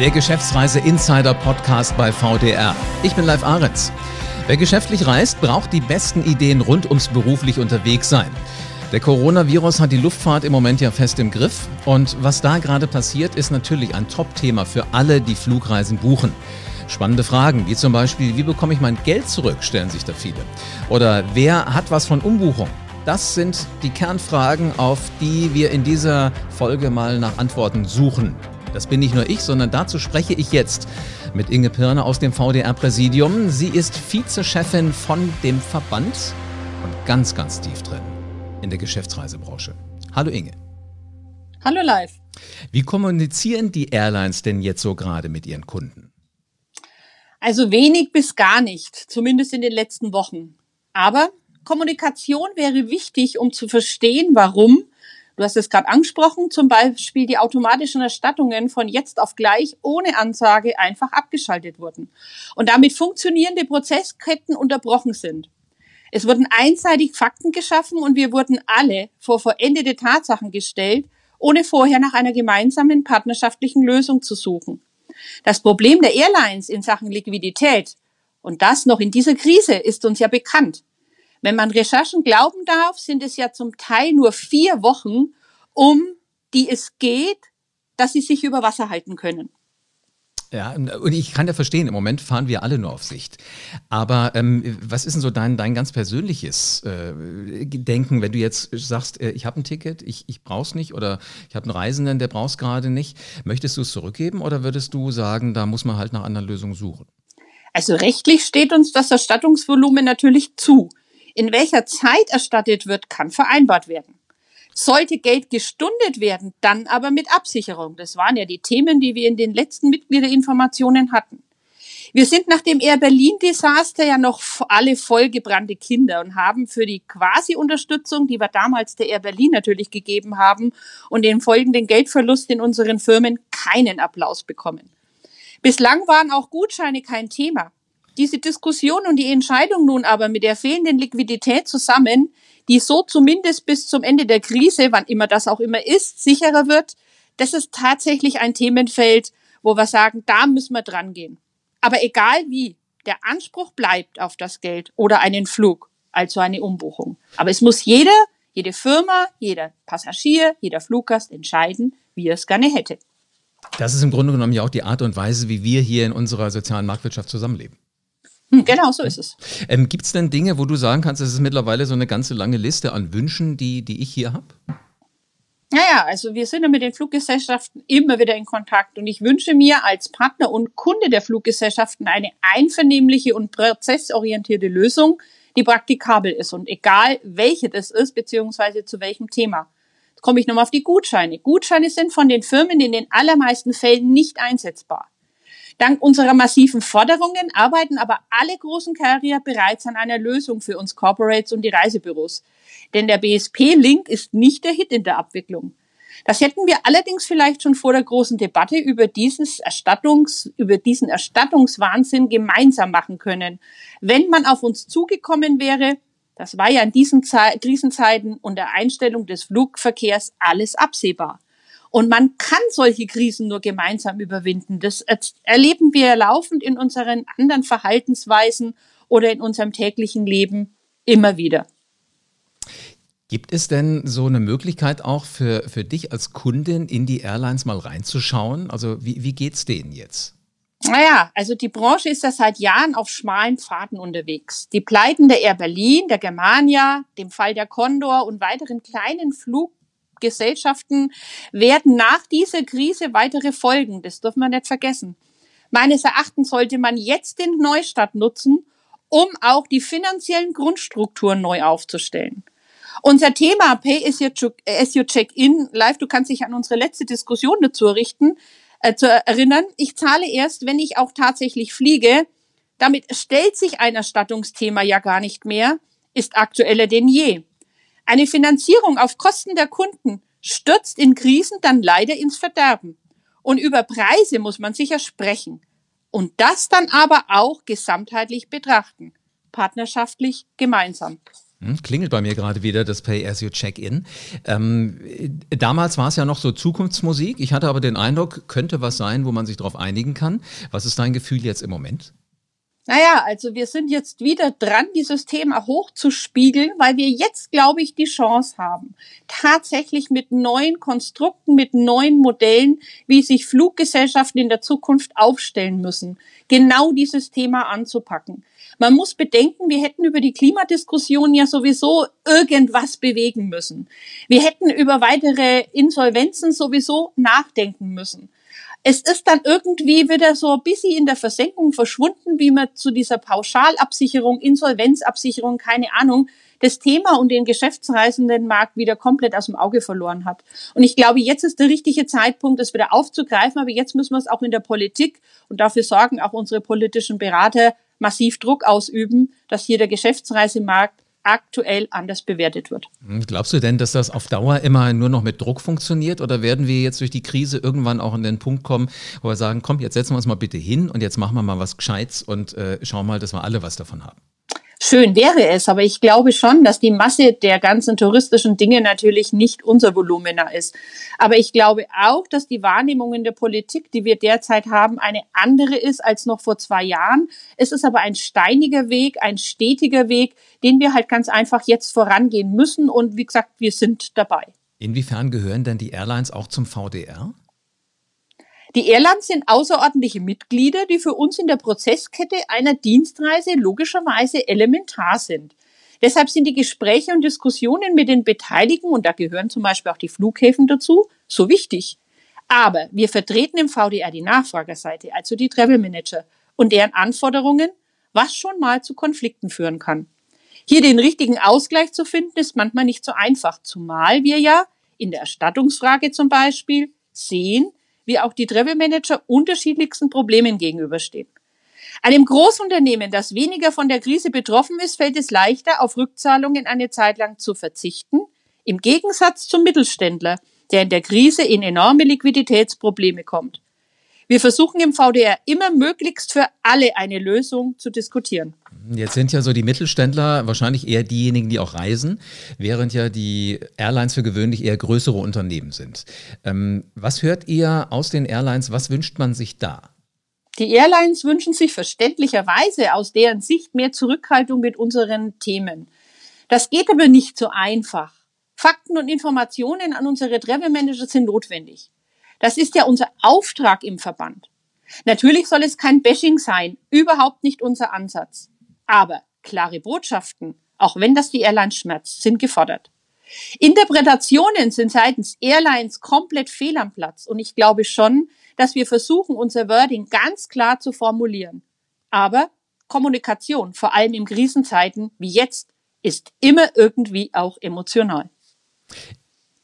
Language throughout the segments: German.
Der Geschäftsreise Insider Podcast bei VDR. Ich bin Live Ahrens. Wer geschäftlich reist, braucht die besten Ideen rund ums beruflich unterwegs sein. Der Coronavirus hat die Luftfahrt im Moment ja fest im Griff. Und was da gerade passiert, ist natürlich ein Top-Thema für alle, die Flugreisen buchen. Spannende Fragen, wie zum Beispiel, wie bekomme ich mein Geld zurück, stellen sich da viele. Oder wer hat was von Umbuchung? Das sind die Kernfragen, auf die wir in dieser Folge mal nach Antworten suchen. Das bin nicht nur ich, sondern dazu spreche ich jetzt mit Inge Pirne aus dem VDR-Präsidium. Sie ist Vizechefin von dem Verband und ganz, ganz tief drin in der Geschäftsreisebranche. Hallo Inge. Hallo live. Wie kommunizieren die Airlines denn jetzt so gerade mit ihren Kunden? Also wenig bis gar nicht, zumindest in den letzten Wochen. Aber Kommunikation wäre wichtig, um zu verstehen, warum Du hast es gerade angesprochen, zum Beispiel die automatischen Erstattungen von jetzt auf gleich ohne Ansage einfach abgeschaltet wurden und damit funktionierende Prozessketten unterbrochen sind. Es wurden einseitig Fakten geschaffen und wir wurden alle vor verendete Tatsachen gestellt, ohne vorher nach einer gemeinsamen partnerschaftlichen Lösung zu suchen. Das Problem der Airlines in Sachen Liquidität und das noch in dieser Krise ist uns ja bekannt. Wenn man Recherchen glauben darf, sind es ja zum Teil nur vier Wochen, um die es geht, dass sie sich über Wasser halten können. Ja, und ich kann ja verstehen, im Moment fahren wir alle nur auf Sicht. Aber ähm, was ist denn so dein, dein ganz persönliches äh, Denken, wenn du jetzt sagst, äh, ich habe ein Ticket, ich, ich brauche es nicht oder ich habe einen Reisenden, der braucht es gerade nicht. Möchtest du es zurückgeben oder würdest du sagen, da muss man halt nach anderen Lösungen suchen? Also rechtlich steht uns das Erstattungsvolumen natürlich zu. In welcher Zeit erstattet wird, kann vereinbart werden. Sollte Geld gestundet werden, dann aber mit Absicherung. Das waren ja die Themen, die wir in den letzten Mitgliederinformationen hatten. Wir sind nach dem Air Berlin-Desaster ja noch alle vollgebrannte Kinder und haben für die Quasi-Unterstützung, die wir damals der Air Berlin natürlich gegeben haben und den folgenden Geldverlust in unseren Firmen keinen Applaus bekommen. Bislang waren auch Gutscheine kein Thema. Diese Diskussion und die Entscheidung nun aber mit der fehlenden Liquidität zusammen, die so zumindest bis zum Ende der Krise, wann immer das auch immer ist, sicherer wird, das ist tatsächlich ein Themenfeld, wo wir sagen, da müssen wir dran gehen. Aber egal wie, der Anspruch bleibt auf das Geld oder einen Flug, also eine Umbuchung. Aber es muss jeder, jede Firma, jeder Passagier, jeder Fluggast entscheiden, wie er es gerne hätte. Das ist im Grunde genommen ja auch die Art und Weise, wie wir hier in unserer sozialen Marktwirtschaft zusammenleben. Hm, genau, so ist es. Ähm, Gibt es denn Dinge, wo du sagen kannst, es ist mittlerweile so eine ganze lange Liste an Wünschen, die, die ich hier habe? Naja, also wir sind ja mit den Fluggesellschaften immer wieder in Kontakt und ich wünsche mir als Partner und Kunde der Fluggesellschaften eine einvernehmliche und prozessorientierte Lösung, die praktikabel ist und egal welche das ist, beziehungsweise zu welchem Thema. Jetzt komme ich nochmal auf die Gutscheine. Gutscheine sind von den Firmen in den allermeisten Fällen nicht einsetzbar. Dank unserer massiven Forderungen arbeiten aber alle großen Carrier bereits an einer Lösung für uns Corporates und die Reisebüros. Denn der BSP-Link ist nicht der Hit in der Abwicklung. Das hätten wir allerdings vielleicht schon vor der großen Debatte über dieses Erstattungs, über diesen Erstattungswahnsinn gemeinsam machen können. Wenn man auf uns zugekommen wäre, das war ja in diesen Krisenzeiten und der Einstellung des Flugverkehrs alles absehbar. Und man kann solche Krisen nur gemeinsam überwinden. Das erleben wir laufend in unseren anderen Verhaltensweisen oder in unserem täglichen Leben immer wieder. Gibt es denn so eine Möglichkeit auch für, für dich als Kundin in die Airlines mal reinzuschauen? Also wie, wie es denen jetzt? Naja, also die Branche ist ja seit Jahren auf schmalen Pfaden unterwegs. Die Pleiten der Air Berlin, der Germania, dem Fall der Condor und weiteren kleinen Flug Gesellschaften werden nach dieser Krise weitere Folgen. Das dürfen wir nicht vergessen. Meines Erachtens sollte man jetzt den Neustart nutzen, um auch die finanziellen Grundstrukturen neu aufzustellen. Unser Thema Pay as you, Check-in live, du kannst dich an unsere letzte Diskussion dazu richten, äh, zu erinnern. Ich zahle erst, wenn ich auch tatsächlich fliege. Damit stellt sich ein Erstattungsthema ja gar nicht mehr, ist aktueller denn je. Eine Finanzierung auf Kosten der Kunden stürzt in Krisen dann leider ins Verderben. Und über Preise muss man sicher sprechen. Und das dann aber auch gesamtheitlich betrachten. Partnerschaftlich gemeinsam. Hm, klingelt bei mir gerade wieder das Pay As You Check In. Ähm, damals war es ja noch so Zukunftsmusik. Ich hatte aber den Eindruck, könnte was sein, wo man sich darauf einigen kann. Was ist dein Gefühl jetzt im Moment? Naja, also wir sind jetzt wieder dran, dieses Thema hochzuspiegeln, weil wir jetzt, glaube ich, die Chance haben, tatsächlich mit neuen Konstrukten, mit neuen Modellen, wie sich Fluggesellschaften in der Zukunft aufstellen müssen, genau dieses Thema anzupacken. Man muss bedenken, wir hätten über die Klimadiskussion ja sowieso irgendwas bewegen müssen. Wir hätten über weitere Insolvenzen sowieso nachdenken müssen es ist dann irgendwie wieder so ein bisschen in der Versenkung verschwunden, wie man zu dieser Pauschalabsicherung, Insolvenzabsicherung, keine Ahnung, das Thema und den geschäftsreisenden Markt wieder komplett aus dem Auge verloren hat. Und ich glaube, jetzt ist der richtige Zeitpunkt, das wieder aufzugreifen, aber jetzt müssen wir es auch in der Politik und dafür sorgen auch unsere politischen Berater massiv Druck ausüben, dass hier der Geschäftsreisemarkt aktuell anders bewertet wird. Hm, glaubst du denn, dass das auf Dauer immer nur noch mit Druck funktioniert oder werden wir jetzt durch die Krise irgendwann auch an den Punkt kommen, wo wir sagen, komm, jetzt setzen wir uns mal bitte hin und jetzt machen wir mal was Gescheites und äh, schauen mal, dass wir alle was davon haben? Schön wäre es, aber ich glaube schon, dass die Masse der ganzen touristischen Dinge natürlich nicht unser Volumina ist. Aber ich glaube auch, dass die Wahrnehmung in der Politik, die wir derzeit haben, eine andere ist als noch vor zwei Jahren. Es ist aber ein steiniger Weg, ein stetiger Weg, den wir halt ganz einfach jetzt vorangehen müssen. Und wie gesagt, wir sind dabei. Inwiefern gehören denn die Airlines auch zum VDR? Die Airlines sind außerordentliche Mitglieder, die für uns in der Prozesskette einer Dienstreise logischerweise elementar sind. Deshalb sind die Gespräche und Diskussionen mit den Beteiligten, und da gehören zum Beispiel auch die Flughäfen dazu, so wichtig. Aber wir vertreten im VDR die Nachfragerseite, also die Travel Manager und deren Anforderungen, was schon mal zu Konflikten führen kann. Hier den richtigen Ausgleich zu finden, ist manchmal nicht so einfach, zumal wir ja in der Erstattungsfrage zum Beispiel sehen, wie auch die Travel Manager unterschiedlichsten Problemen gegenüberstehen. Einem Großunternehmen, das weniger von der Krise betroffen ist, fällt es leichter, auf Rückzahlungen eine Zeit lang zu verzichten, im Gegensatz zum Mittelständler, der in der Krise in enorme Liquiditätsprobleme kommt. Wir versuchen im VDR immer möglichst für alle eine Lösung zu diskutieren. Jetzt sind ja so die Mittelständler wahrscheinlich eher diejenigen, die auch reisen, während ja die Airlines für gewöhnlich eher größere Unternehmen sind. Ähm, was hört ihr aus den Airlines? Was wünscht man sich da? Die Airlines wünschen sich verständlicherweise aus deren Sicht mehr Zurückhaltung mit unseren Themen. Das geht aber nicht so einfach. Fakten und Informationen an unsere Travel Manager sind notwendig. Das ist ja unser Auftrag im Verband. Natürlich soll es kein Bashing sein, überhaupt nicht unser Ansatz. Aber klare Botschaften, auch wenn das die Airlines schmerzt, sind gefordert. Interpretationen sind seitens Airlines komplett fehl am Platz und ich glaube schon, dass wir versuchen, unser Wording ganz klar zu formulieren. Aber Kommunikation, vor allem in Krisenzeiten wie jetzt, ist immer irgendwie auch emotional.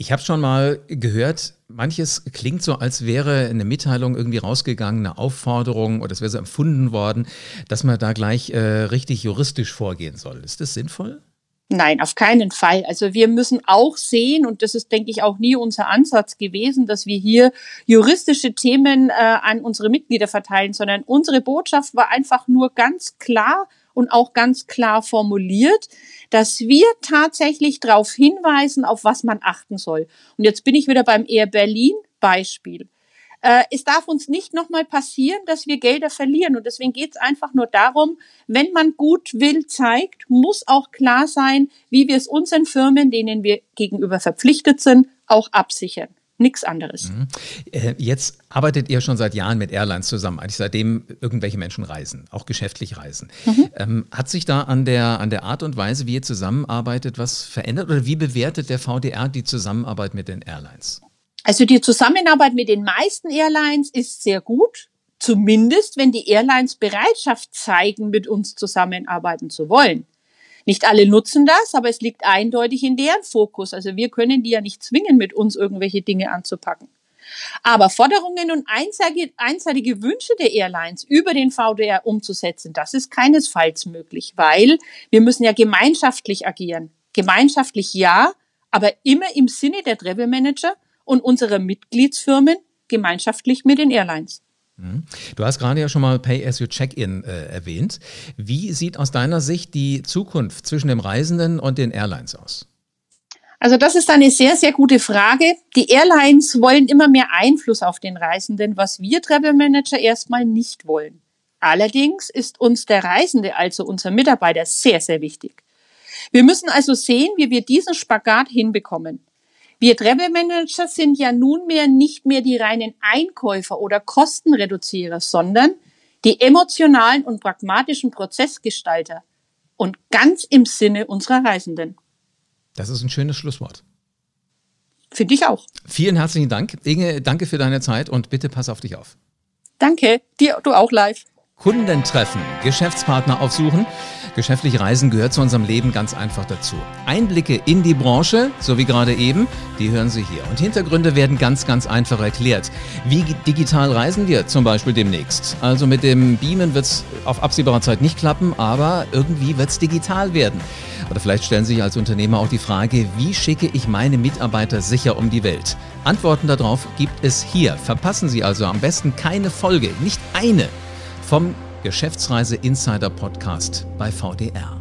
Ich habe schon mal gehört, manches klingt so, als wäre eine Mitteilung irgendwie rausgegangen, eine Aufforderung oder es wäre so empfunden worden, dass man da gleich äh, richtig juristisch vorgehen soll. Ist das sinnvoll? Nein, auf keinen Fall. Also wir müssen auch sehen, und das ist, denke ich, auch nie unser Ansatz gewesen, dass wir hier juristische Themen äh, an unsere Mitglieder verteilen, sondern unsere Botschaft war einfach nur ganz klar und auch ganz klar formuliert, dass wir tatsächlich darauf hinweisen, auf was man achten soll. Und jetzt bin ich wieder beim Air Berlin Beispiel. Äh, es darf uns nicht nochmal passieren, dass wir Gelder verlieren. Und deswegen geht es einfach nur darum, wenn man gut will zeigt, muss auch klar sein, wie wir es unseren Firmen, denen wir gegenüber verpflichtet sind, auch absichern nichts anderes. Mhm. Äh, jetzt arbeitet ihr schon seit Jahren mit Airlines zusammen, eigentlich seitdem irgendwelche Menschen reisen, auch geschäftlich reisen. Mhm. Ähm, hat sich da an der, an der Art und Weise, wie ihr zusammenarbeitet, was verändert oder wie bewertet der VDR die Zusammenarbeit mit den Airlines? Also die Zusammenarbeit mit den meisten Airlines ist sehr gut, zumindest wenn die Airlines Bereitschaft zeigen, mit uns zusammenarbeiten zu wollen. Nicht alle nutzen das, aber es liegt eindeutig in deren Fokus. Also wir können die ja nicht zwingen, mit uns irgendwelche Dinge anzupacken. Aber Forderungen und einseitige, einseitige Wünsche der Airlines über den VDR umzusetzen, das ist keinesfalls möglich, weil wir müssen ja gemeinschaftlich agieren. Gemeinschaftlich ja, aber immer im Sinne der Travel Manager und unserer Mitgliedsfirmen gemeinschaftlich mit den Airlines. Mhm. Du hast gerade ja schon mal Pay as you Check-in äh, erwähnt. Wie sieht aus deiner Sicht die Zukunft zwischen dem Reisenden und den Airlines aus? Also das ist eine sehr, sehr gute Frage. Die Airlines wollen immer mehr Einfluss auf den Reisenden, was wir Travel Manager erstmal nicht wollen. Allerdings ist uns der Reisende, also unser Mitarbeiter, sehr, sehr wichtig. Wir müssen also sehen, wie wir diesen Spagat hinbekommen. Wir Travel Manager sind ja nunmehr nicht mehr die reinen Einkäufer oder Kostenreduzierer, sondern die emotionalen und pragmatischen Prozessgestalter und ganz im Sinne unserer Reisenden. Das ist ein schönes Schlusswort. Finde ich auch. Vielen herzlichen Dank. Inge, danke für deine Zeit und bitte pass auf dich auf. Danke, dir du auch live. Kunden treffen, Geschäftspartner aufsuchen. Geschäftlich Reisen gehört zu unserem Leben ganz einfach dazu. Einblicke in die Branche, so wie gerade eben, die hören Sie hier. Und Hintergründe werden ganz, ganz einfach erklärt. Wie digital reisen wir zum Beispiel demnächst? Also mit dem Beamen wird es auf absehbarer Zeit nicht klappen, aber irgendwie wird es digital werden. Oder vielleicht stellen Sie sich als Unternehmer auch die Frage, wie schicke ich meine Mitarbeiter sicher um die Welt? Antworten darauf gibt es hier. Verpassen Sie also am besten keine Folge, nicht eine vom Geschäftsreise Insider Podcast bei VDR.